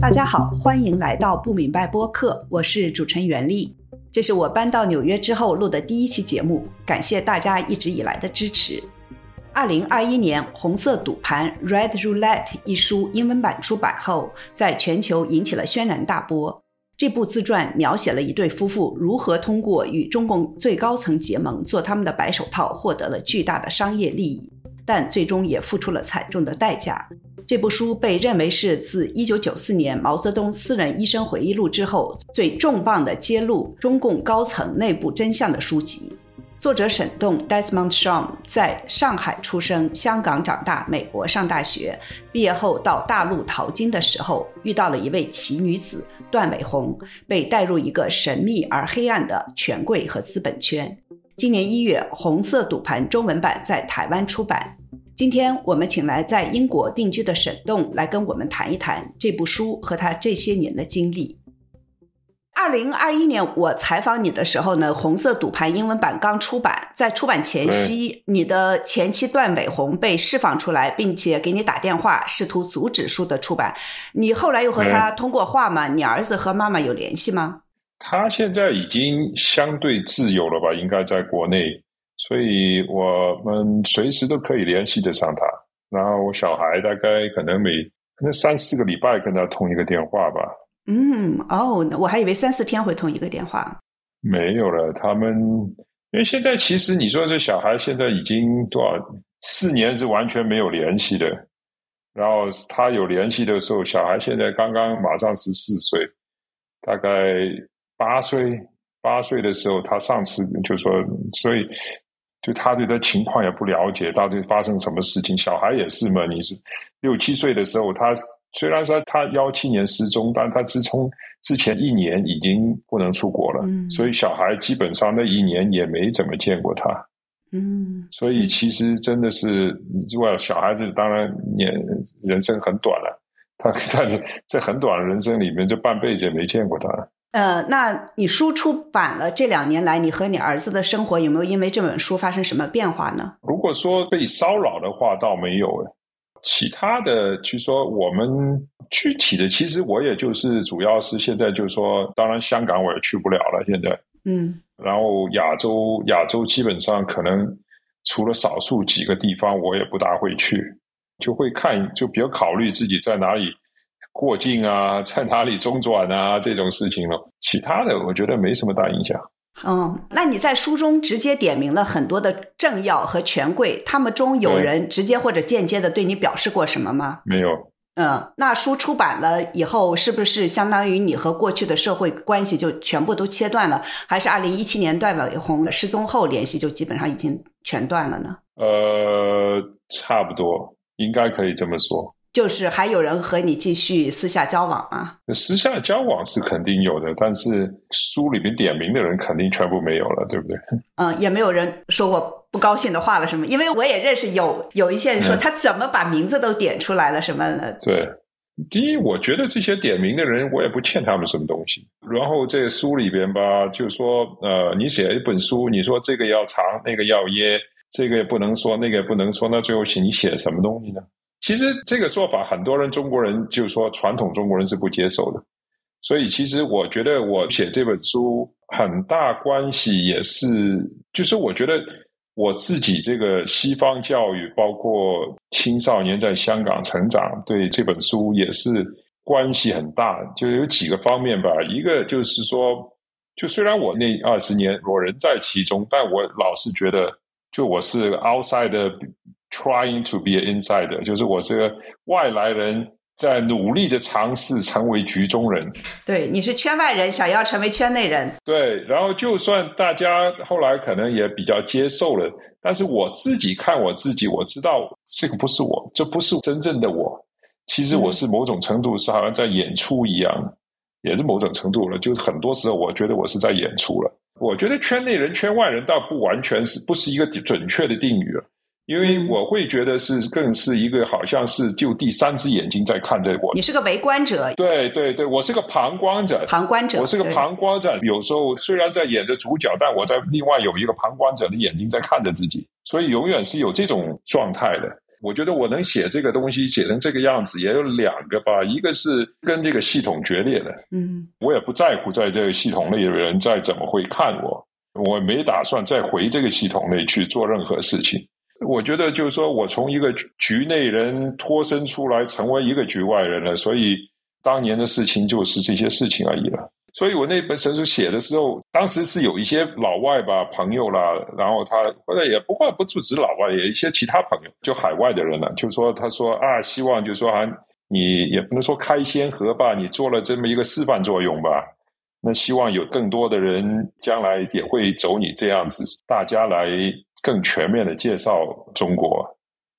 大家好，欢迎来到不明白播客，我是主持人袁丽。这是我搬到纽约之后录的第一期节目，感谢大家一直以来的支持。二零二一年，《红色赌盘》（Red Roulette） 一书英文版出版后，在全球引起了轩然大波。这部自传描写了一对夫妇如何通过与中共最高层结盟，做他们的白手套，获得了巨大的商业利益。但最终也付出了惨重的代价。这部书被认为是自1994年毛泽东私人医生回忆录之后最重磅的揭露中共高层内部真相的书籍。作者沈栋 （Desmond Shaw） 在上海出生，香港长大，美国上大学。毕业后到大陆淘金的时候，遇到了一位奇女子段伟红，被带入一个神秘而黑暗的权贵和资本圈。今年一月，《红色赌盘》中文版在台湾出版。今天我们请来在英国定居的沈栋来跟我们谈一谈这部书和他这些年的经历。二零二一年我采访你的时候呢，《红色赌盘》英文版刚出版，在出版前夕，你的前妻段伟红被释放出来，并且给你打电话，试图阻止书的出版。你后来又和他通过话吗？你儿子和妈妈有联系吗？他现在已经相对自由了吧？应该在国内，所以我们随时都可以联系得上他。然后我小孩大概可能每可能三四个礼拜跟他通一个电话吧。嗯，哦，我还以为三四天会通一个电话。没有了，他们因为现在其实你说这小孩现在已经多少四年是完全没有联系的。然后他有联系的时候，小孩现在刚刚马上十四岁，大概。八岁，八岁的时候，他上次就说，所以就他对他情况也不了解，到底发生什么事情。小孩也是嘛，你是六七岁的时候，他虽然说他幺七年失踪，但他自从之前一年已经不能出国了，所以小孩基本上那一年也没怎么见过他。嗯，所以其实真的是，如果小孩子当然也人生很短了，他但是在很短的人生里面，就半辈子也没见过他。呃，那你书出版了这两年来，你和你儿子的生活有没有因为这本书发生什么变化呢？如果说被骚扰的话，倒没有诶。其他的，就说我们具体的，其实我也就是主要是现在就是说，当然香港我也去不了了，现在，嗯，然后亚洲亚洲基本上可能除了少数几个地方，我也不大会去，就会看，就比较考虑自己在哪里。过境啊，在哪里中转啊，这种事情了。其他的我觉得没什么大影响。嗯，那你在书中直接点名了很多的政要和权贵，他们中有人直接或者间接的对你表示过什么吗？没有。嗯，那书出版了以后，是不是相当于你和过去的社会关系就全部都切断了？还是二零一七年段伟红失踪后联系就基本上已经全断了呢？呃，差不多，应该可以这么说。就是还有人和你继续私下交往吗？私下交往是肯定有的，但是书里面点名的人肯定全部没有了，对不对？嗯，也没有人说过不高兴的话了，什么？因为我也认识有有一些人说他怎么把名字都点出来了什么的。对，第一，我觉得这些点名的人，我也不欠他们什么东西。然后这书里边吧，就说呃，你写一本书，你说这个要长，那个要噎，这个也不能说，那个也不能说，那最后写你写什么东西呢？其实这个说法，很多人中国人就是说传统中国人是不接受的，所以其实我觉得我写这本书很大关系也是，就是我觉得我自己这个西方教育，包括青少年在香港成长，对这本书也是关系很大。就有几个方面吧，一个就是说，就虽然我那二十年我人在其中，但我老是觉得，就我是 outside 的。Trying to be an insider，就是我是个外来人在努力的尝试成为局中人。对，你是圈外人，想要成为圈内人。对，然后就算大家后来可能也比较接受了，但是我自己看我自己，我知道这个不是我，这不是真正的我。其实我是某种程度是好像在演出一样，也是某种程度了。就是很多时候，我觉得我是在演出了。我觉得圈内人、圈外人倒不完全是不是一个准确的定语了。因为我会觉得是更是一个好像是就第三只眼睛在看这我，你是个围观者，对对对，我是个旁观者，旁观者，我是个旁观者。有时候虽然在演着主角，但我在另外有一个旁观者的眼睛在看着自己，所以永远是有这种状态的。我觉得我能写这个东西写成这个样子，也有两个吧。一个是跟这个系统决裂的，嗯，我也不在乎在这个系统内的人再怎么会看我，我没打算再回这个系统内去做任何事情。我觉得就是说我从一个局内人脱身出来，成为一个局外人了，所以当年的事情就是这些事情而已了。所以我那本神书写的时候，当时是有一些老外吧朋友啦，然后他或者也不过不不止老外，也一些其他朋友，就海外的人了，就是说他说啊，希望就是说啊，你也不能说开先河吧，你做了这么一个示范作用吧，那希望有更多的人将来也会走你这样子，大家来更全面的介绍中国。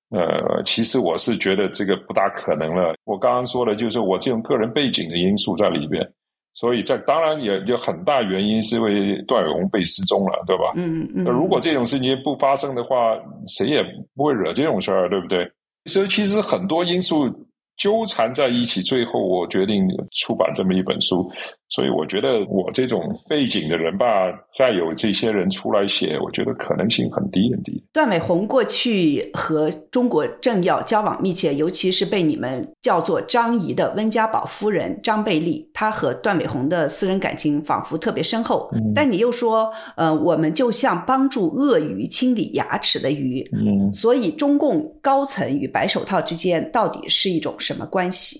呃，其实我是觉得这个不大可能了。我刚刚说的就是我这种个人背景的因素在里边。所以，在当然也就很大原因是因为段永红被失踪了，对吧？嗯嗯。如果这种事情不发生的话，谁也不会惹这种事儿，对不对？所以，其实很多因素。纠缠在一起，最后我决定出版这么一本书。所以我觉得我这种背景的人吧，再有这些人出来写，我觉得可能性很低很低。段伟宏过去和中国政要交往密切，尤其是被你们叫做张仪的温家宝夫人张贝丽，她和段伟宏的私人感情仿佛特别深厚。但你又说，呃，我们就像帮助鳄鱼清理牙齿的鱼。嗯，所以中共高层与白手套之间到底是一种什么关系？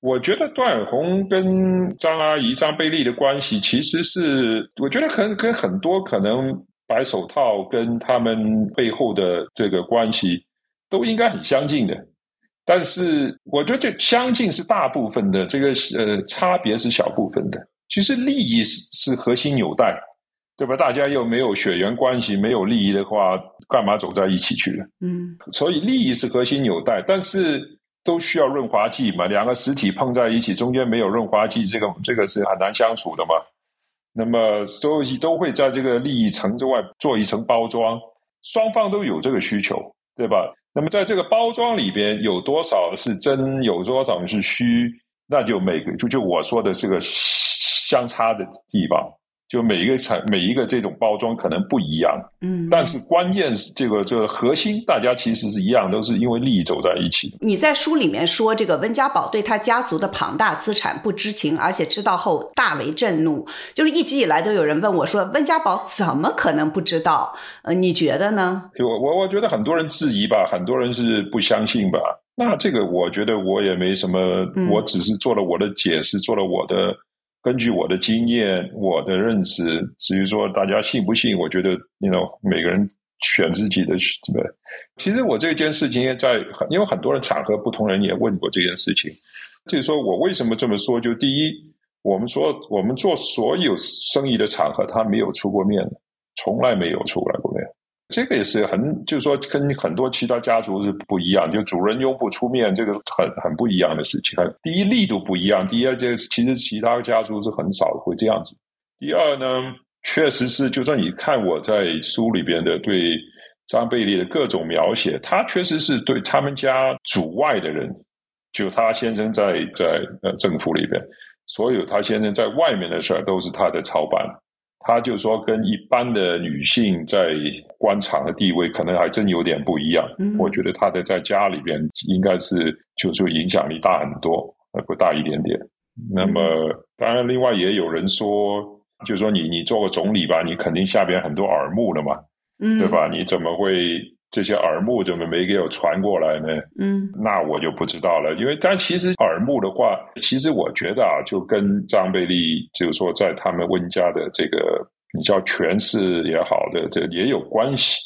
我觉得段永红跟张阿姨张贝利的关系，其实是我觉得很跟很多可能白手套跟他们背后的这个关系都应该很相近的。但是我觉得这相近是大部分的，这个呃差别是小部分的。其实利益是是核心纽带，对吧？大家又没有血缘关系，没有利益的话，干嘛走在一起去了？嗯，所以利益是核心纽带，但是。都需要润滑剂嘛？两个实体碰在一起，中间没有润滑剂，这个这个是很难相处的嘛。那么所以都会在这个利益层之外做一层包装，双方都有这个需求，对吧？那么在这个包装里边有多少是真，有多少是虚，那就每个就就我说的这个相差的地方。就每一个产每一个这种包装可能不一样，嗯，但是关键是这个这个核心，大家其实是一样，都是因为利益走在一起。你在书里面说，这个温家宝对他家族的庞大资产不知情，而且知道后大为震怒。就是一直以来都有人问我说，温家宝怎么可能不知道？呃，你觉得呢？我我我觉得很多人质疑吧，很多人是不相信吧。那这个我觉得我也没什么，我只是做了我的解释，做了我的。根据我的经验，我的认识，至于说大家信不信，我觉得，you know，每个人选自己的这个。其实我这件事情在，因为很多人场合不同，人也问过这件事情。就是说我为什么这么说？就第一，我们说我们做所有生意的场合，他没有出过面，从来没有出来过。这个也是很，就是说跟很多其他家族是不一样，就主人又不出面，这个很很不一样的事情。第一力度不一样，第二这其实其他家族是很少会这样子。第二呢，确实是，就算你看我在书里边的对张贝利的各种描写，他确实是对他们家主外的人，就他先生在在呃政府里边，所有他先生在外面的事儿都是他在操办。他就说，跟一般的女性在官场的地位可能还真有点不一样。我觉得他的在家里边应该是就说影响力大很多，呃，不大一点点。那么，当然，另外也有人说，就说你你做个总理吧，你肯定下边很多耳目了嘛，对吧？你怎么会？这些耳目怎么没给我传过来呢？嗯，那我就不知道了。因为，但其实耳目的话，其实我觉得啊，就跟张贝利，就是说在他们温家的这个你叫权势也好的，这也有关系。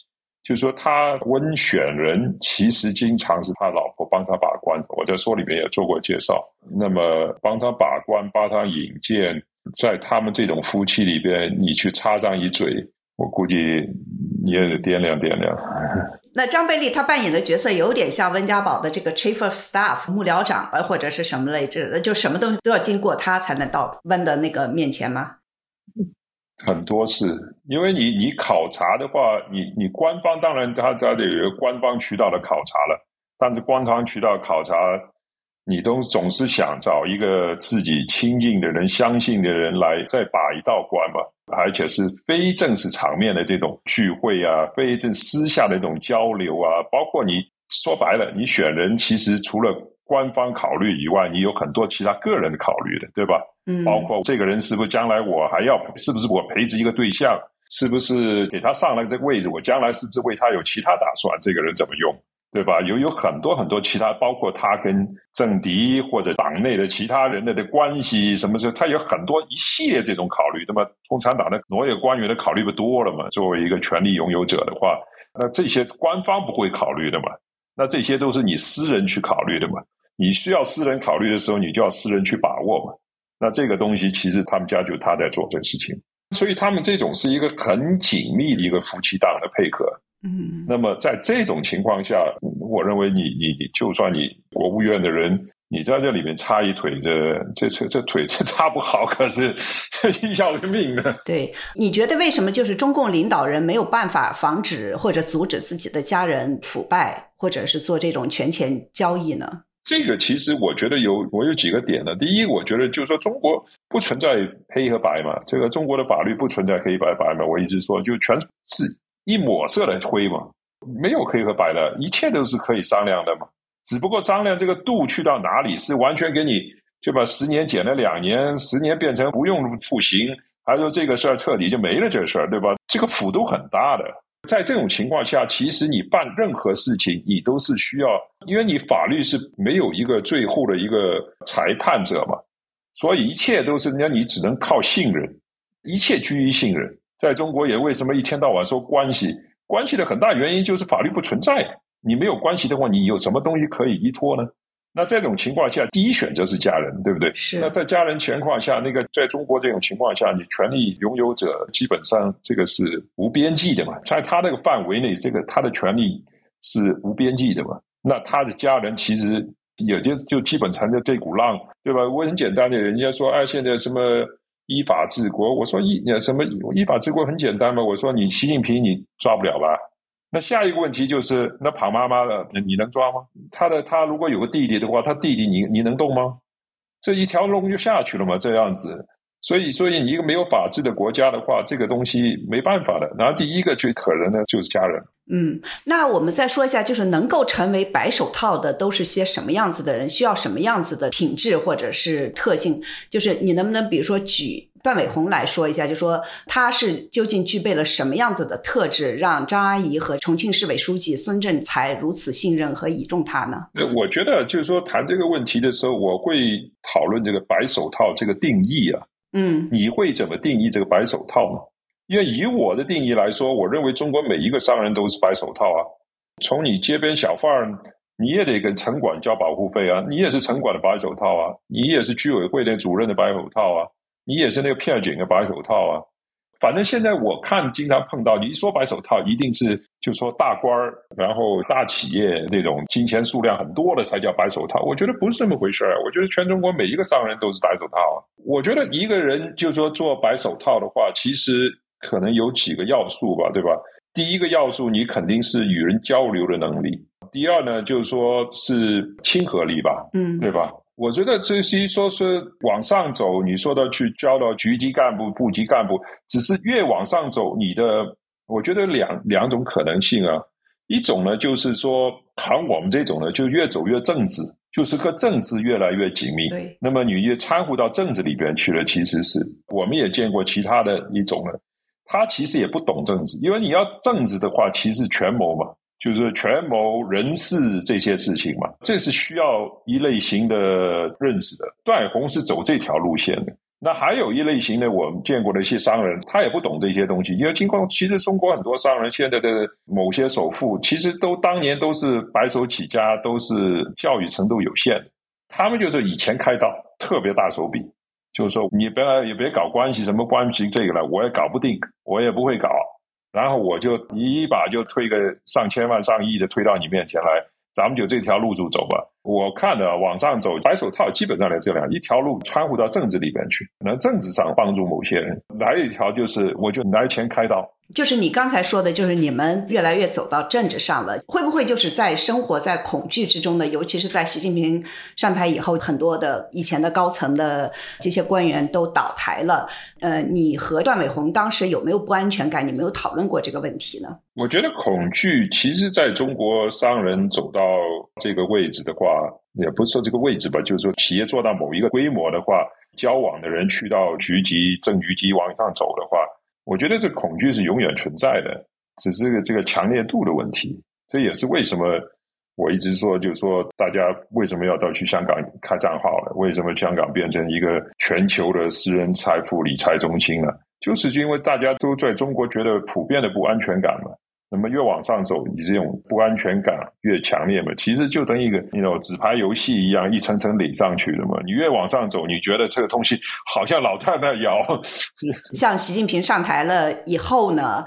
就是说，他温选人，其实经常是他老婆帮他把关。我在书里面也做过介绍。那么，帮他把关，帮他引荐，在他们这种夫妻里边，你去插上一嘴，我估计。你也得掂量掂量。那张贝利他扮演的角色有点像温家宝的这个 chief of staff 幕僚长啊，或者是什么类的，就什么东西都要经过他才能到温的那个面前吗？很多是，因为你你考察的话，你你官方当然他他得有官方渠道的考察了，但是官方渠道考察。你都总是想找一个自己亲近的人、相信的人来再把一道关嘛，而且是非正式场面的这种聚会啊，非正私下的一种交流啊，包括你说白了，你选人其实除了官方考虑以外，你有很多其他个人的考虑的，对吧？嗯，包括这个人是不是将来我还要，是不是我培植一个对象，是不是给他上了这个位置，我将来是不是为他有其他打算？这个人怎么用？对吧？有有很多很多其他，包括他跟政敌或者党内的其他人的的关系，什么时候？他有很多一系列这种考虑。那么共产党的所有官员的考虑不多了嘛？作为一个权力拥有者的话，那这些官方不会考虑的嘛？那这些都是你私人去考虑的嘛？你需要私人考虑的时候，你就要私人去把握嘛？那这个东西其实他们家就他在做这个事情，所以他们这种是一个很紧密的一个夫妻档的配合。嗯，那么在这种情况下，我认为你你你就算你国务院的人，你在这里面插一腿，这这这这腿这 插不好，可是 要了命的。对，你觉得为什么就是中共领导人没有办法防止或者阻止自己的家人腐败，或者是做这种权钱交易呢？这个其实我觉得有我有几个点呢。第一，我觉得就是说中国不存在黑和白嘛，这个中国的法律不存在黑白白嘛。我一直说就全是。一抹色的灰嘛，没有黑和白的，一切都是可以商量的嘛。只不过商量这个度去到哪里，是完全给你就把十年减了两年，十年变成不用复刑，还是说这个事儿彻底就没了这事儿，对吧？这个幅度很大的。在这种情况下，其实你办任何事情，你都是需要，因为你法律是没有一个最后的一个裁判者嘛，所以一切都是那你只能靠信任，一切居于信任。在中国也为什么一天到晚说关系？关系的很大原因就是法律不存在。你没有关系的话，你有什么东西可以依托呢？那这种情况下，第一选择是家人，对不对？是。那在家人情况下，那个在中国这种情况下，你权利拥有者基本上这个是无边际的嘛，在他那个范围内，这个他的权利是无边际的嘛。那他的家人其实也就就基本乘着这股浪，对吧？我很简单的，人家说，哎，现在什么？依法治国，我说依什么依法治国很简单嘛。我说你习近平你抓不了吧？那下一个问题就是，那庞妈妈的你能抓吗？他的他如果有个弟弟的话，他弟弟你你能动吗？这一条龙就下去了嘛，这样子。所以，所以你一个没有法治的国家的话，这个东西没办法的。然后第一个最可能的就是家人。嗯，那我们再说一下，就是能够成为白手套的都是些什么样子的人？需要什么样子的品质或者是特性？就是你能不能比如说举段伟宏来说一下，就说他是究竟具备了什么样子的特质，让张阿姨和重庆市委书记孙政才如此信任和倚重他呢？呃，我觉得就是说谈这个问题的时候，我会讨论这个白手套这个定义啊。嗯，你会怎么定义这个白手套呢？因为以我的定义来说，我认为中国每一个商人都是白手套啊。从你街边小贩，你也得跟城管交保护费啊，你也是城管的白手套啊，你也是居委会的主任的白手套啊，你也是那个片警的白手套啊。反正现在我看，经常碰到你一说白手套，一定是就说大官儿，然后大企业那种金钱数量很多的才叫白手套。我觉得不是这么回事儿。我觉得全中国每一个商人都是白手套啊。我觉得一个人就说做白手套的话，其实可能有几个要素吧，对吧？第一个要素，你肯定是与人交流的能力；第二呢，就是说是亲和力吧，嗯，对吧？我觉得这些说是往上走，你说的去交到局级干部、部级干部，只是越往上走，你的我觉得两两种可能性啊。一种呢，就是说，像我们这种呢，就越走越政治，就是和政治越来越紧密。对，那么你越掺和到政治里边去了，其实是我们也见过其他的一种了，他其实也不懂政治，因为你要政治的话，其实权谋嘛。就是权谋人事这些事情嘛，这是需要一类型的认识的。段宏是走这条路线的。那还有一类型的，我们见过的一些商人，他也不懂这些东西。因为经过，其实中国很多商人现在的某些首富，其实都当年都是白手起家，都是教育程度有限的。他们就是以前开道，特别大手笔，就是说你别也别搞关系，什么关系这个了，我也搞不定，我也不会搞。然后我就一把就推个上千万上亿的推到你面前来，咱们就这条路数走吧。我看的往上走，白手套基本上来这两一条路穿护到政治里边去，能政治上帮助某些人；来一条就是我就拿钱开刀，就是你刚才说的，就是你们越来越走到政治上了，会不会就是在生活在恐惧之中呢？尤其是在习近平上台以后，很多的以前的高层的这些官员都倒台了。呃，你和段伟宏当时有没有不安全感？你没有讨论过这个问题呢？我觉得恐惧，其实在中国商人走到这个位置的话，也不是说这个位置吧，就是说企业做到某一个规模的话，交往的人去到局级、正局级往上走的话。我觉得这恐惧是永远存在的，只是这个强烈度的问题。这也是为什么我一直说，就是说大家为什么要到去香港开账号了？为什么香港变成一个全球的私人财富理财中心了？就是因为大家都在中国觉得普遍的不安全感嘛。那么越往上走，你这种不安全感越强烈嘛？其实就等于一个那种纸牌游戏一样，一层层垒上去的嘛。你越往上走，你觉得这个东西好像老在那摇。像习近平上台了以后呢，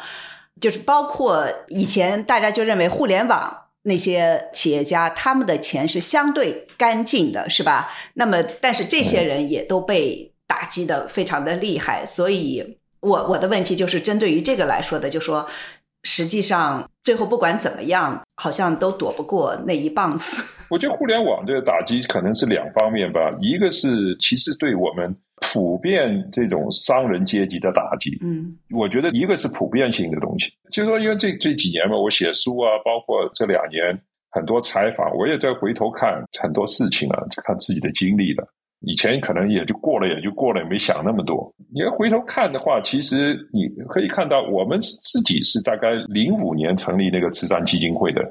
就是包括以前大家就认为互联网那些企业家他们的钱是相对干净的，是吧？那么但是这些人也都被打击的非常的厉害。所以我我的问题就是针对于这个来说的，就说。实际上，最后不管怎么样，好像都躲不过那一棒子。我觉得互联网这个打击可能是两方面吧，一个是其实对我们普遍这种商人阶级的打击。嗯，我觉得一个是普遍性的东西，就是说，因为这这几年嘛，我写书啊，包括这两年很多采访，我也在回头看很多事情啊，看自己的经历了。以前可能也就过了，也就过了，也没想那么多。你要回头看的话，其实你可以看到，我们自己是大概零五年成立那个慈善基金会的，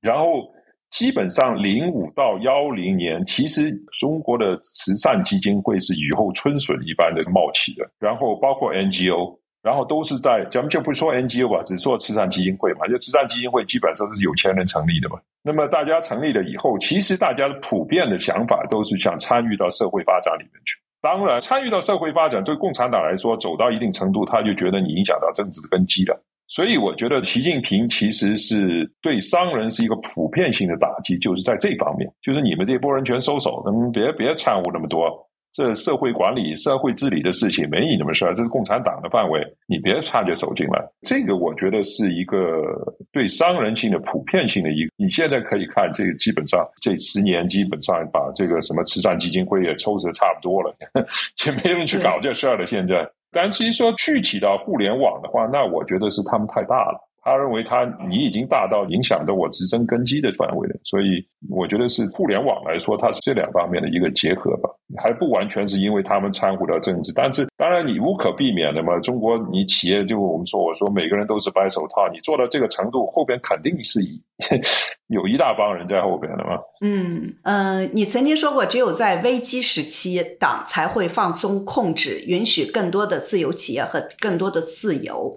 然后基本上零五到幺零年，其实中国的慈善基金会是雨后春笋一般的冒起的，然后包括 NGO。然后都是在咱们就不说 NGO 吧，只说慈善基金会嘛。就慈善基金会基本上都是有钱人成立的嘛。那么大家成立了以后，其实大家普遍的想法都是想参与到社会发展里面去。当然，参与到社会发展对共产党来说，走到一定程度，他就觉得你影响到政治的根基了。所以，我觉得习近平其实是对商人是一个普遍性的打击，就是在这方面，就是你们这波人全收手，能别别掺和那么多。这社会管理、社会治理的事情没你那么事儿，这是共产党的范围，你别插着手进来。这个我觉得是一个对商人性的普遍性的一个。你现在可以看，这个基本上这十年基本上把这个什么慈善基金会也抽的差不多了，也没人去搞这事儿了。现在，但其实说具体到互联网的话，那我觉得是他们太大了。他认为他你已经大到影响到我自身根基的范围了，所以我觉得是互联网来说，它是这两方面的一个结合吧，还不完全是因为他们掺和了政治，但是当然你无可避免的嘛。中国你企业就我们说，我说每个人都是白手套，你做到这个程度，后边肯定是以。有一大帮人在后边的嘛。嗯嗯，你曾经说过，只有在危机时期，党才会放松控制，允许更多的自由企业和更多的自由。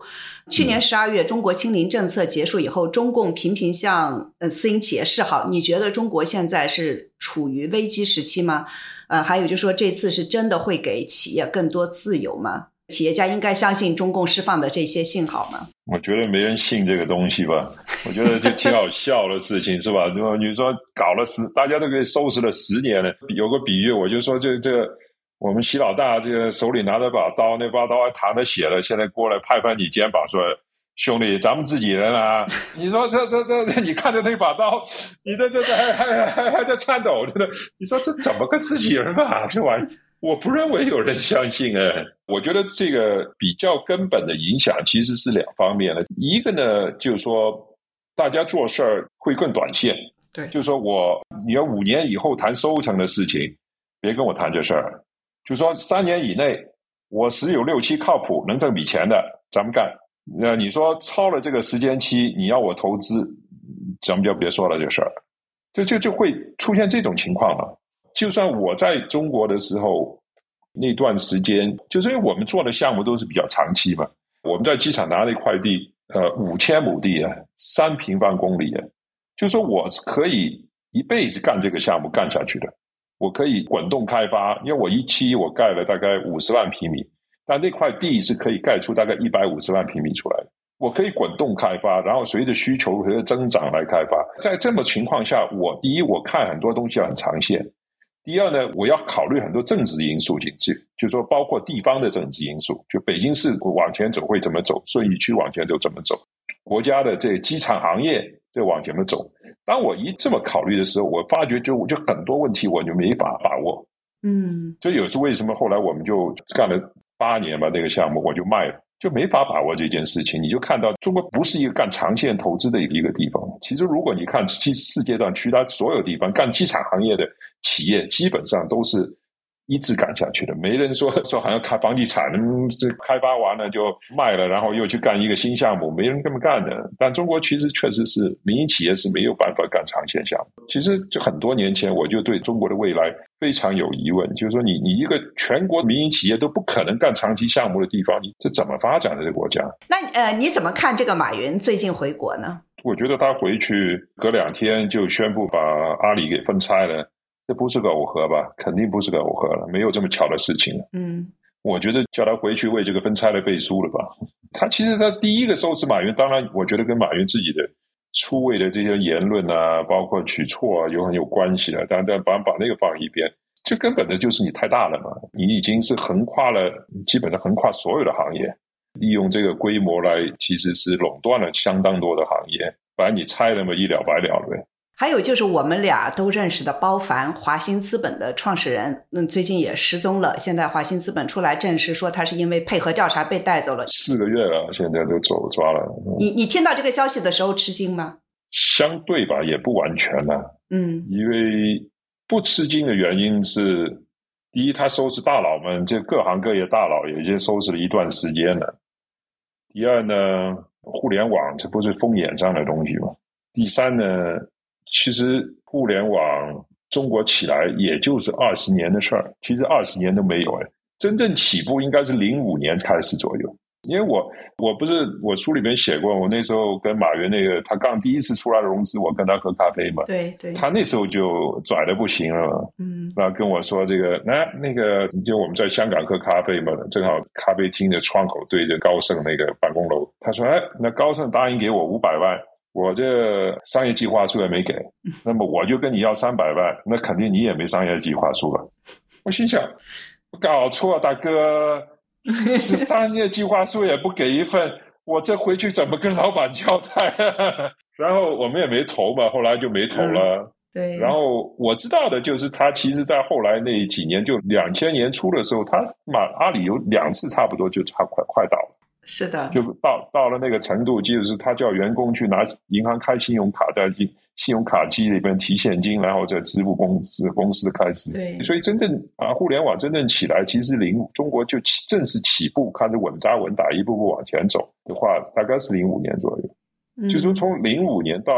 去年十二月，中国清零政策结束以后，中共频频向呃私营企业示好。你觉得中国现在是处于危机时期吗？呃，还有就是说，这次是真的会给企业更多自由吗？企业家应该相信中共释放的这些信号吗？我觉得没人信这个东西吧。我觉得这挺好笑的事情，是吧？如果你说搞了十，大家都给收拾了十年了。有个比喻，我就说，这这我们习老大这个手里拿着把刀，那把刀还淌着血了，现在过来拍拍你肩膀说：“兄弟，咱们自己人啊！” 你说这这这，你看着那把刀，你这这这还还还还在颤抖着呢。你说这怎么个自己人啊？这玩意？我不认为有人相信哎，我觉得这个比较根本的影响其实是两方面的，一个呢就是说大家做事儿会更短线，对，就是说我你要五年以后谈收成的事情，别跟我谈这事儿，就说三年以内我十有六七靠谱能挣笔钱的，咱们干。那你说超了这个时间期，你要我投资，咱们就别说了这事儿，就就就会出现这种情况了。就算我在中国的时候，那段时间，就是因为我们做的项目都是比较长期嘛。我们在机场拿了一块地，呃，五千亩地啊，三平方公里啊，就说我是可以一辈子干这个项目干下去的。我可以滚动开发，因为我一期我盖了大概五十万平米，但那块地是可以盖出大概一百五十万平米出来的。我可以滚动开发，然后随着需求和增长来开发。在这么情况下，我第一我看很多东西要很长线。第二呢，我要考虑很多政治因素进去，就说包括地方的政治因素，就北京市往前走会怎么走，顺义区往前走怎么走，国家的这机场行业这往前面走。当我一这么考虑的时候，我发觉就就很多问题我就没法把握。嗯，这也是为什么后来我们就干了八年吧，这个项目我就卖了。就没法把握这件事情，你就看到中国不是一个干长线投资的一个地方。其实，如果你看其世界上其他所有地方干机场行业的企业，基本上都是。一直干下去的，没人说 说好像开房地产，这开发完了就卖了，然后又去干一个新项目，没人这么干的。但中国其实确实是民营企业是没有办法干长线项目。其实就很多年前我就对中国的未来非常有疑问，就是说你你一个全国民营企业都不可能干长期项目的地方，你这怎么发展的这个国家？那呃，你怎么看这个马云最近回国呢？我觉得他回去隔两天就宣布把阿里给分拆了。这不是个偶合吧？肯定不是个偶合了，没有这么巧的事情了。嗯，我觉得叫他回去为这个分拆的背书了吧？他其实他第一个收拾马云，当然我觉得跟马云自己的出位的这些言论啊，包括举措啊，有很有关系的。但但把把那个放一边，这根本的就是你太大了嘛！你已经是横跨了，基本上横跨所有的行业，利用这个规模来，其实是垄断了相当多的行业，把你拆了嘛，一了百了了呗。还有就是我们俩都认识的包凡，华兴资本的创始人，嗯，最近也失踪了。现在华兴资本出来证实说，他是因为配合调查被带走了。四个月了，现在都走抓了。你你听到这个消息的时候吃惊吗？相对吧，也不完全呢。嗯，因为不吃惊的原因是，第一，他收拾大佬们，这各行各业大佬已经收拾了一段时间了。第二呢，互联网这不是风眼上的东西吗？第三呢？其实互联网中国起来也就是二十年的事儿，其实二十年都没有哎，真正起步应该是零五年开始左右。因为我我不是我书里面写过，我那时候跟马云那个他刚第一次出来融资，我跟他喝咖啡嘛，对对，他那时候就拽的不行了，嗯，然后跟我说这个，那那个就我们在香港喝咖啡嘛，正好咖啡厅的窗口对着高盛那个办公楼，他说哎，那高盛答应给我五百万。我这商业计划书也没给，那么我就跟你要三百万，那肯定你也没商业计划书了。我心想，搞错，大哥，商业计划书也不给一份，我这回去怎么跟老板交代？然后我们也没投嘛，后来就没投了。对。然后我知道的就是，他其实在后来那几年，就两千年初的时候，他马阿里有两次差不多就差快快倒了。是的，就到到了那个程度，就是他叫员工去拿银行开信用卡，在信信用卡机里边提现金，然后再支付公司公司的开支。对，所以真正啊，互联网真正起来，其实零中国就起正式起步，开始稳扎稳打，一步步往前走的话，大概是零五年左右。就说从零五年到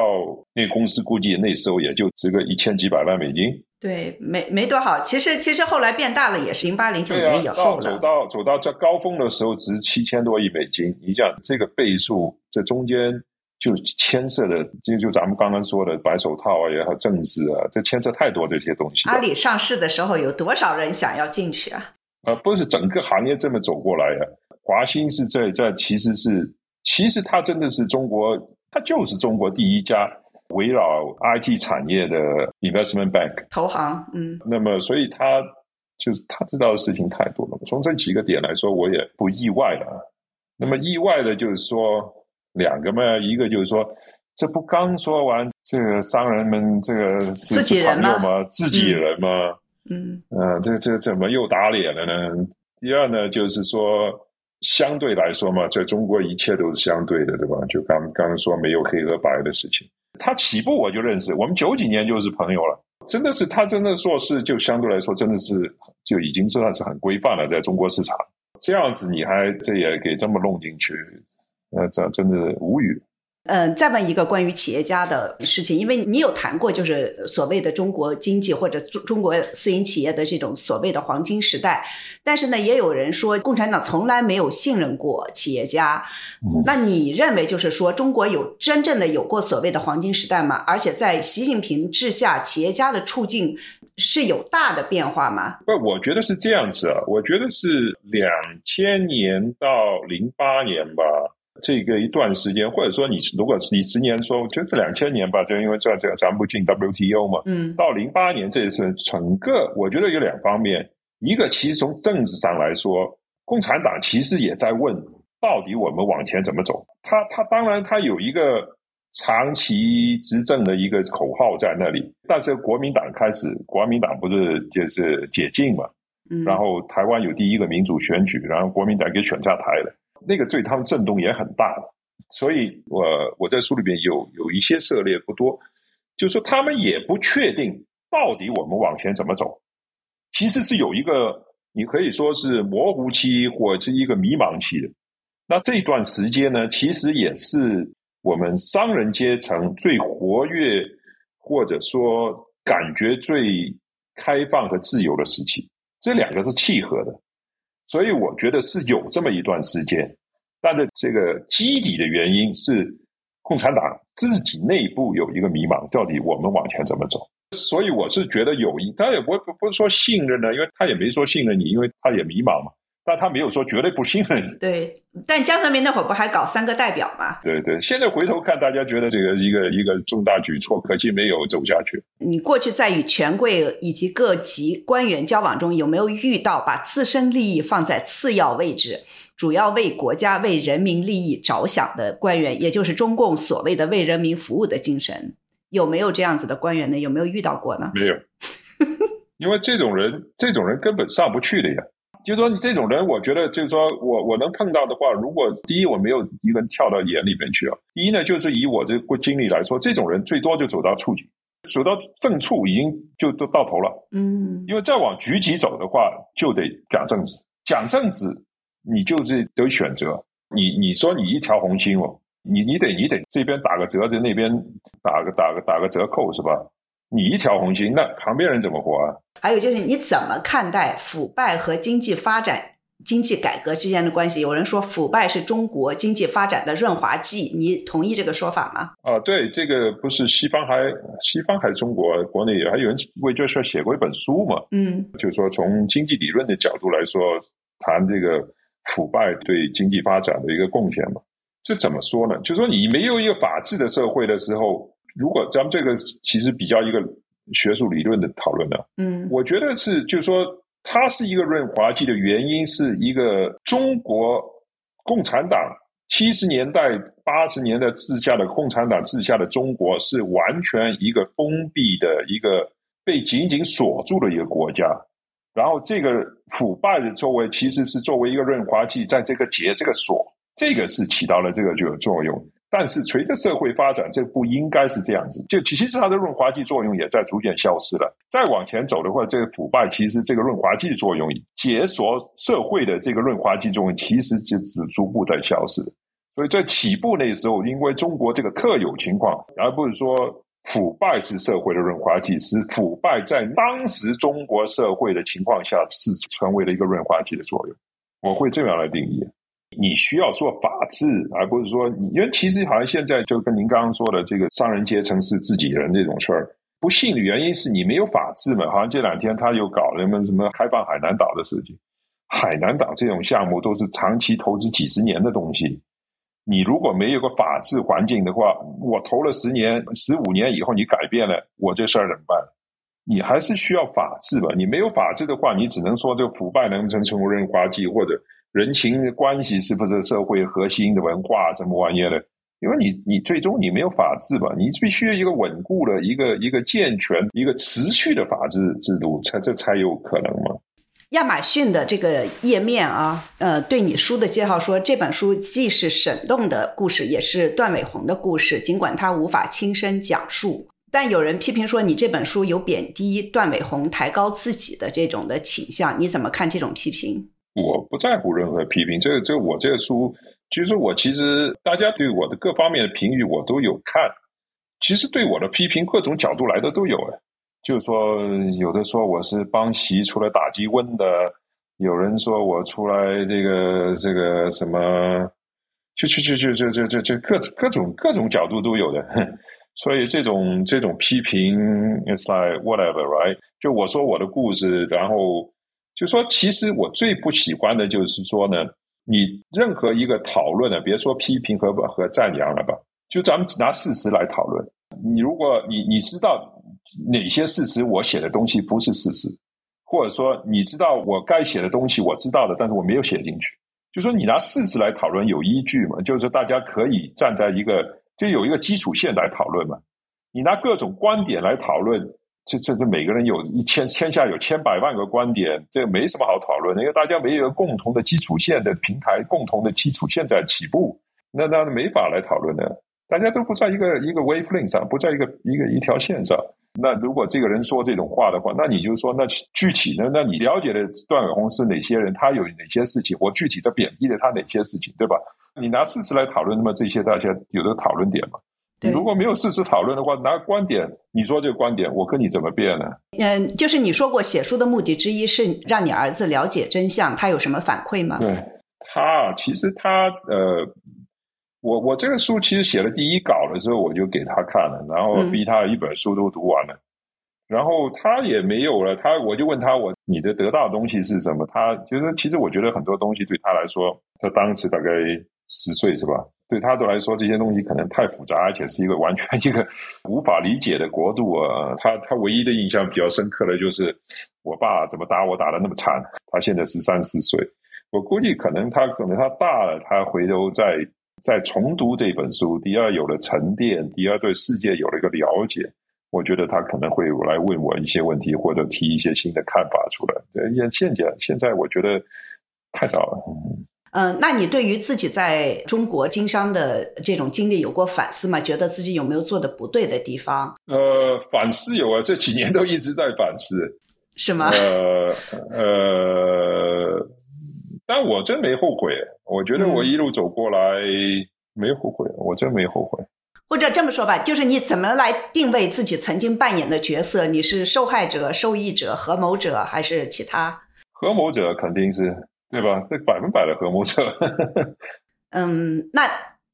那公司，估计那时候也就值个一千几百万美金。对，没没多好。其实其实后来变大了，也是零八零九年以后了。走到走到这高峰的时候，值七千多亿美金。你讲这个倍数，这中间就牵涉的，就就咱们刚刚说的白手套啊，也好政治啊，这牵涉太多这些东西。阿里上市的时候，有多少人想要进去啊？啊，不是整个行业这么走过来呀。华兴是在在，其实是其实它真的是中国，它就是中国第一家。围绕 IT 产业的 investment bank 投行，嗯，那么所以他就是他知道的事情太多了。从这几个点来说，我也不意外了。那么意外的就是说两个嘛，一个就是说，这不刚说完这个商人们这个自己人吗？自己人吗？嗯，呃，这这怎么又打脸了呢？第二呢，就是说相对来说嘛，在中国一切都是相对的，对吧？就刚刚刚说没有黑和白的事情。他起步我就认识，我们九几年就是朋友了，真的是他真的做事就相对来说真的是就已经算是很规范了，在中国市场这样子你还这也给这么弄进去，那这真的无语。嗯，再问一个关于企业家的事情，因为你有谈过，就是所谓的中国经济或者中中国私营企业的这种所谓的黄金时代，但是呢，也有人说共产党从来没有信任过企业家。那你认为，就是说中国有真正的有过所谓的黄金时代吗？而且在习近平治下，企业家的处境是有大的变化吗？不，我觉得是这样子啊，我觉得是两千年到零八年吧。这个一段时间，或者说你如果你十年说，就是两千年吧，就因为这这咱们不进 WTO 嘛，嗯，到零八年这一次整个，我觉得有两方面，一个其实从政治上来说，共产党其实也在问，到底我们往前怎么走？他他当然他有一个长期执政的一个口号在那里，但是国民党开始，国民党不是就是解禁嘛，嗯。然后台湾有第一个民主选举，然后国民党给选下台了，那个对他们震动也很大的。所以我我在书里面有有一些涉猎不多，就是说他们也不确定到底我们往前怎么走，其实是有一个你可以说是模糊期或者是一个迷茫期的。那这段时间呢，其实也是我们商人阶层最活跃或者说感觉最开放和自由的时期。这两个是契合的，所以我觉得是有这么一段时间，但是这个基底的原因是共产党自己内部有一个迷茫，到底我们往前怎么走？所以我是觉得有一，他也不不不是说信任呢，因为他也没说信任你，因为他也迷茫嘛，但他没有说绝对不信任你。对，但江泽民那会儿不还搞三个代表吗？对对，现在回头看，大家觉得这个一个一个重大举措，可惜没有走下去。你过去在与权贵以及各级官员交往中，有没有遇到把自身利益放在次要位置，主要为国家、为人民利益着想的官员，也就是中共所谓的为人民服务的精神？有没有这样子的官员呢？有没有遇到过呢？没有，因为这种人，这种人根本上不去的呀。就是说，你这种人，我觉得就是说我我能碰到的话，如果第一我没有一个人跳到眼里面去啊，第一呢，就是以我这个经历来说，这种人最多就走到处级，走到正处已经就都到头了。嗯因为再往局级走的话，就得讲政治，讲政治你就是得选择。你你说你一条红心哦，你你得你得这边打个折子，那边打个打个打个折扣是吧？你一条红心，那旁边人怎么活啊？还有就是你怎么看待腐败和经济发展、经济改革之间的关系？有人说腐败是中国经济发展的润滑剂，你同意这个说法吗？啊，对，这个不是西方还西方还是中国国内还有人为这事写过一本书嘛？嗯就是说从经济理论的角度来说，谈这个腐败对经济发展的一个贡献嘛。这怎么说呢？就是说你没有一个法治的社会的时候，如果咱们这个其实比较一个学术理论的讨论呢，嗯我觉得是，就是说，它是一个润滑剂的原因，是一个中国共产党七十年代、八十年代治下的共产党治下的中国，是完全一个封闭的一个被紧紧锁住的一个国家。然后，这个腐败的作为，其实是作为一个润滑剂，在这个结这个锁，这个是起到了这个就有作用。但是随着社会发展，这不应该是这样子。就其实它的润滑剂作用也在逐渐消失了。再往前走的话，这个腐败其实这个润滑剂作用解锁社会的这个润滑剂作用，其实就是逐步在消失。所以在起步那时候，因为中国这个特有情况，而不是说腐败是社会的润滑剂，是腐败在当时中国社会的情况下是成为了一个润滑剂的作用。我会这样来定义。你需要做法治，而不是说你，因为其实好像现在就跟您刚刚说的这个商人阶层是自己人这种事儿，不幸的原因是你没有法治嘛。好像这两天他又搞了什么什么开放海南岛的事情，海南岛这种项目都是长期投资几十年的东西，你如果没有个法治环境的话，我投了十年、十五年以后你改变了，我这事儿怎么办？你还是需要法治吧。你没有法治的话，你只能说这腐败能不能成为润滑剂，或者人情关系是不是社会核心的文化什么玩意儿的？因为你你最终你没有法治吧，你必须一个稳固的一个一个健全、一个持续的法治制度，才这才有可能嘛。亚马逊的这个页面啊，呃，对你书的介绍说，这本书既是沈栋的故事，也是段伟宏的故事，尽管他无法亲身讲述。但有人批评说，你这本书有贬低段伟宏、抬高自己的这种的倾向，你怎么看这种批评？我不在乎任何批评，这个这个我这个书，就是我其实大家对我的各方面的评语我都有看，其实对我的批评各种角度来的都有哎，就是说有的说我是帮习出来打击温的，有人说我出来这个这个什么，就就就就就就就就各各种各种角度都有的，所以这种这种批评，it's like whatever right，就我说我的故事，然后。就说，其实我最不喜欢的就是说呢，你任何一个讨论呢，别说批评和和赞扬了吧，就咱们拿事实来讨论。你如果你你知道哪些事实我写的东西不是事实，或者说你知道我该写的东西我知道的，但是我没有写进去，就说你拿事实来讨论有依据嘛？就是说大家可以站在一个就有一个基础线来讨论嘛。你拿各种观点来讨论。这这这每个人有一千天下有千百万个观点，这没什么好讨论的，因为大家没有共同的基础线的平台，共同的基础线在起步，那那没法来讨论的。大家都不在一个一个 wavelength 上，不在一个一个一条线上。那如果这个人说这种话的话，那你就说那具体呢？那你了解的段伟宏是哪些人？他有哪些事情？我具体的贬低了他哪些事情，对吧？你拿事实来讨论，那么这些大家有的讨论点嘛？你如果没有事实讨论的话，拿观点，你说这个观点，我跟你怎么辩呢？嗯，就是你说过写书的目的之一是让你儿子了解真相，他有什么反馈吗？对他，其实他呃，我我这个书其实写了第一稿的时候，我就给他看了，然后逼他一本书都读完了，然后他也没有了，他我就问他我你的得到的东西是什么？他就是其实我觉得很多东西对他来说，他当时大概十岁是吧？对他都来说，这些东西可能太复杂，而且是一个完全一个无法理解的国度啊。他他唯一的印象比较深刻的就是，我爸怎么打我打的那么惨。他现在十三四岁，我估计可能他可能他大了，他回头再再重读这本书，第二有了沉淀，第二对世界有了一个了解，我觉得他可能会来问我一些问题，或者提一些新的看法出来。这现现在现在我觉得太早了。那你对于自己在中国经商的这种经历有过反思吗？觉得自己有没有做的不对的地方？呃，反思有啊，这几年都一直在反思，是吗？呃呃，但我真没后悔，我觉得我一路走过来没后悔，我真没后悔。或者这么说吧，就是你怎么来定位自己曾经扮演的角色？你是受害者、受益者、合谋者，还是其他？合谋者肯定是。对吧？这百分百的和睦者。嗯，那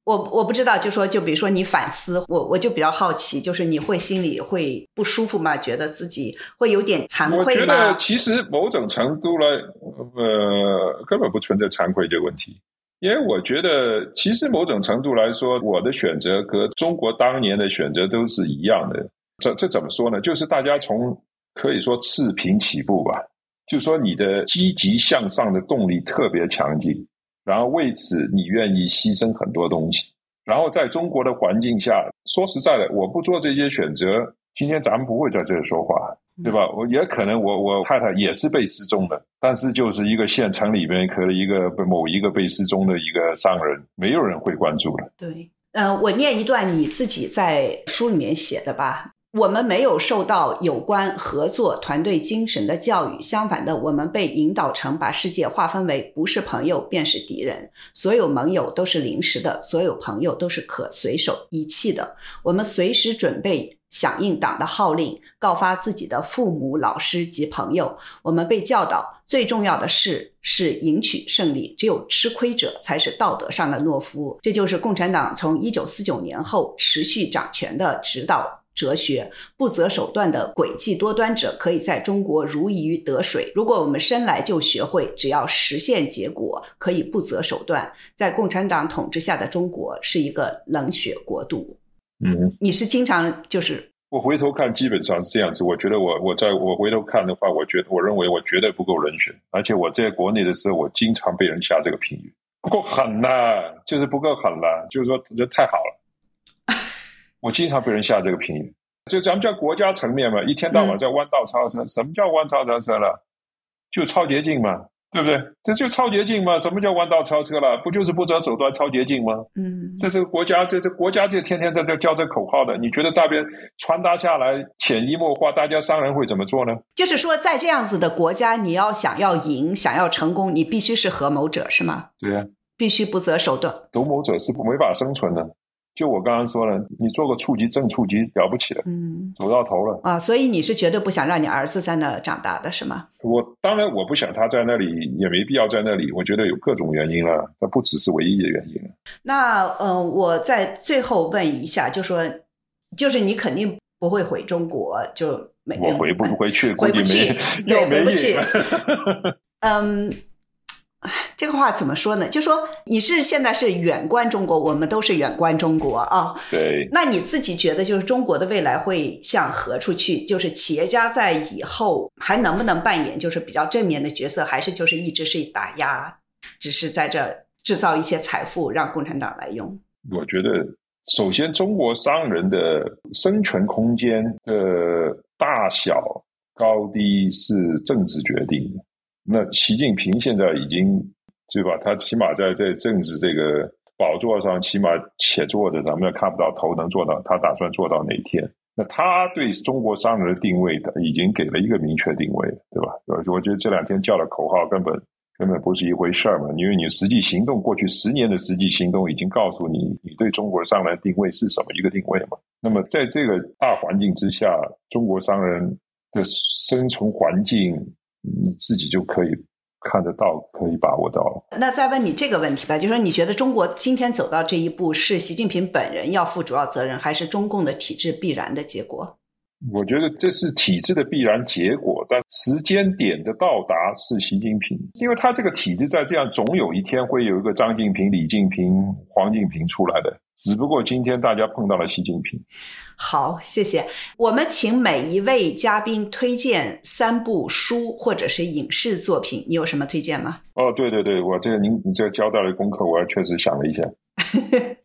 我我不知道，就说就比如说你反思，我我就比较好奇，就是你会心里会不舒服吗？觉得自己会有点惭愧吗？我觉得其实某种程度来，呃，根本不存在惭愧这个问题，因为我觉得其实某种程度来说，我的选择和中国当年的选择都是一样的。这这怎么说呢？就是大家从可以说赤贫起步吧。就说你的积极向上的动力特别强劲，然后为此你愿意牺牲很多东西，然后在中国的环境下，说实在的，我不做这些选择，今天咱们不会在这里说话，对吧？我也可能我我太太也是被失踪的，但是就是一个县城里面可能一个某一个被失踪的一个商人，没有人会关注的。对，呃，我念一段你自己在书里面写的吧。我们没有受到有关合作团队精神的教育，相反的，我们被引导成把世界划分为不是朋友便是敌人，所有盟友都是临时的，所有朋友都是可随手遗弃的。我们随时准备响应党的号令，告发自己的父母、老师及朋友。我们被教导，最重要的事是赢取胜利，只有吃亏者才是道德上的懦夫。这就是共产党从一九四九年后持续掌权的指导。哲学不择手段的诡计多端者可以在中国如鱼得水。如果我们生来就学会，只要实现结果，可以不择手段，在共产党统治下的中国是一个冷血国度。嗯，你是经常就是我回头看，基本上是这样子。我觉得我我在我回头看的话，我觉得我认为我绝对不够冷血，而且我在国内的时候，我经常被人下这个评语，不够狠呐，就是不够狠了，就是说这太好了。我经常被人下这个评语，就咱们叫国家层面嘛，一天到晚在弯道超车。什么叫弯道超车了？就超捷径嘛，对不对？这就超捷径嘛。什么叫弯道超车了？不就是不择手段超捷径吗？嗯，这这个国家，这这国家这天天在这叫这口号的，你觉得大边传达下来潜移默化，大家商人会怎么做呢？就是说，在这样子的国家，你要想要赢，想要成功，你必须是合谋者，是吗？对呀，必须不择手段。独谋者是没法生存的。就我刚刚说了，你做个处级正处级了不起了，嗯，走到头了啊！所以你是绝对不想让你儿子在那长大的是吗？我当然我不想他在那里，也没必要在那里。我觉得有各种原因了，那不只是唯一的原因。那呃，我在最后问一下，就说，就是你肯定不会回中国，就没我回不回去，回不去，对，回不去。嗯。这个话怎么说呢？就说你是现在是远观中国，我们都是远观中国啊。对，那你自己觉得，就是中国的未来会向何处去？就是企业家在以后还能不能扮演就是比较正面的角色，还是就是一直是打压，只是在这制造一些财富让共产党来用？我觉得，首先中国商人的生存空间的大小高低是政治决定的。那习近平现在已经，对吧？他起码在在政治这个宝座上，起码且坐着，咱们也看不到头，能做到他打算做到哪天？那他对中国商人的定位，的已经给了一个明确定位，对吧？我我觉得这两天叫的口号根本根本不是一回事儿嘛，因为你实际行动，过去十年的实际行动已经告诉你，你对中国商人定位是什么一个定位嘛？那么在这个大环境之下，中国商人的生存环境。你自己就可以看得到，可以把握到了。那再问你这个问题吧，就说你觉得中国今天走到这一步，是习近平本人要负主要责任，还是中共的体制必然的结果？我觉得这是体制的必然结果，但时间点的到达是习近平，因为他这个体制在这样，总有一天会有一个张近平、李近平、黄近平出来的。只不过今天大家碰到了习近平。好，谢谢。我们请每一位嘉宾推荐三部书或者是影视作品，你有什么推荐吗？哦，对对对，我这个您你这个交代的功课，我确实想了一下。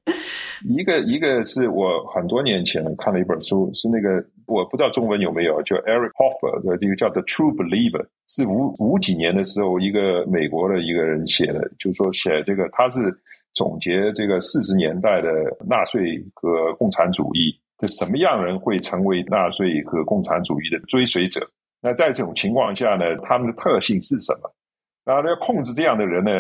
一个一个是我很多年前看了一本书，是那个我不知道中文有没有，叫 Eric Hoffer 的这个叫 The True Believer，是五五几年的时候一个美国的一个人写的，就是说写这个他是。总结这个四十年代的纳粹和共产主义，这什么样人会成为纳粹和共产主义的追随者？那在这种情况下呢，他们的特性是什么？然后要控制这样的人呢，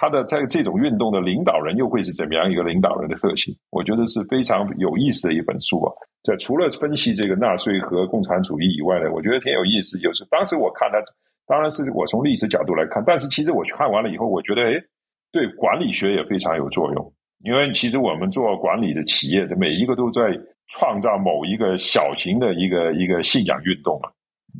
他的在这种运动的领导人又会是怎么样一个领导人的特性？我觉得是非常有意思的一本书啊。在除了分析这个纳粹和共产主义以外呢，我觉得挺有意思。就是当时我看他，当然是我从历史角度来看，但是其实我去看完了以后，我觉得，哎。对管理学也非常有作用，因为其实我们做管理的企业的每一个都在创造某一个小型的一个一个信仰运动啊。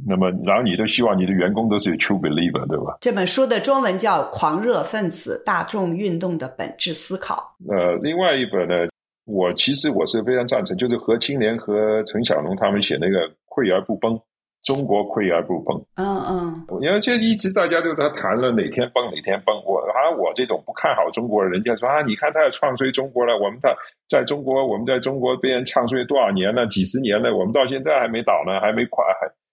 那么，然后你都希望你的员工都是 true believer，对吧？这本书的中文叫《狂热分子大众运动的本质思考》。呃，另外一本呢，我其实我是非常赞成，就是何青莲和陈小龙他们写那个《溃而不崩》。中国溃而不崩，嗯嗯，因为就一直大家都在谈了哪天崩哪天崩。我啊我这种不看好中国人，人家说啊，你看他要创衰中国了，我们在在中国，我们在中国被人唱衰多少年了，几十年了，我们到现在还没倒呢，还没垮。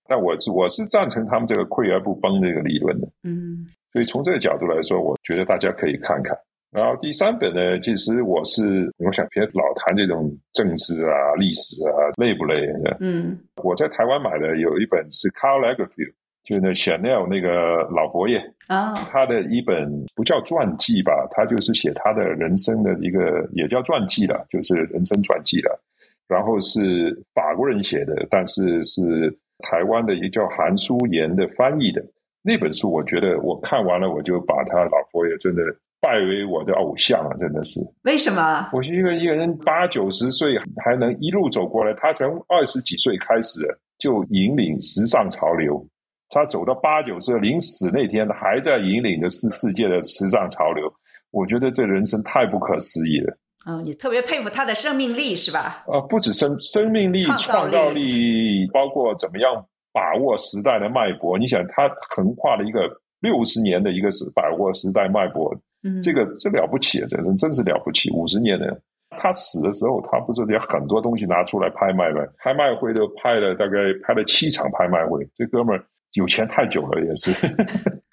那我是我是赞成他们这个溃而不崩这个理论的，嗯，所以从这个角度来说，我觉得大家可以看看。然后第三本呢，其实我是我想别老谈这种政治啊、历史啊，累不累？嗯，我在台湾买的有一本是 Carl Lagerfeld，就是那 Chanel 那个老佛爷啊，他的一本不叫传记吧，他就是写他的人生的一个，也叫传记了，就是人生传记了。然后是法国人写的，但是是台湾的一个叫韩书言的翻译的那本书，我觉得我看完了，我就把他老佛爷真的。拜为我的偶像了，真的是。为什么？我是一个一个人八九十岁还能一路走过来，他从二十几岁开始就引领时尚潮流，他走到八九岁临死那天还在引领着世世界的时尚潮流。我觉得这人生太不可思议了。嗯，你特别佩服他的生命力是吧？啊，不止生生命力、创造力，包括怎么样把握时代的脉搏。你想，他横跨了一个六十年的一个时把握时代脉搏。嗯这个这了不起啊！这人真是了不起，五十年的。他死的时候，他不是有很多东西拿出来拍卖吗？拍卖会都拍了，大概拍了七场拍卖会。这哥们儿有钱太久了，也是。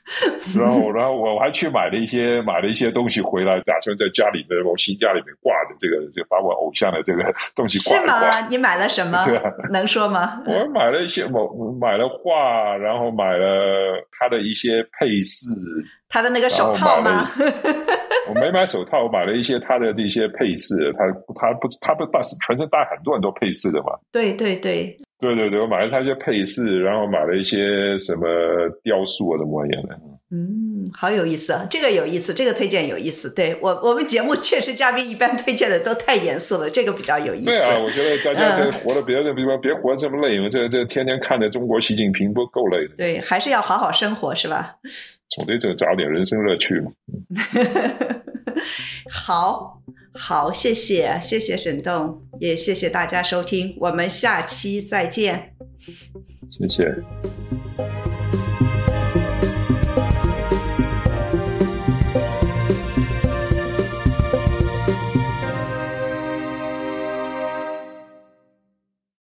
然后，然后我还去买了一些买了一些东西回来，打算在家里的我新家里面挂的这个，就把我偶像的这个东西挂是吗？你买了什么？对啊，能说吗？我买了一些，我买了画，然后买了他的一些配饰。他的那个手套吗？我没买手套，我买了一些他的这些配饰。他他不他不戴，全身带很多很多配饰的嘛。对对对。对对对，我买了他一些配饰，然后买了一些什么雕塑啊什么样的。嗯，好有意思啊，这个有意思，这个推荐有意思。对我我们节目 确实嘉宾一般推荐的都太严肃了，这个比较有意思。对啊，我觉得大家这活的别的地方别活这么累，这这天天看着中国习近平不够累的。对，还是要好好生活，是吧？总得这找点人生乐趣嘛。好好，谢谢谢谢沈栋，也谢谢大家收听，我们下期再见。谢谢。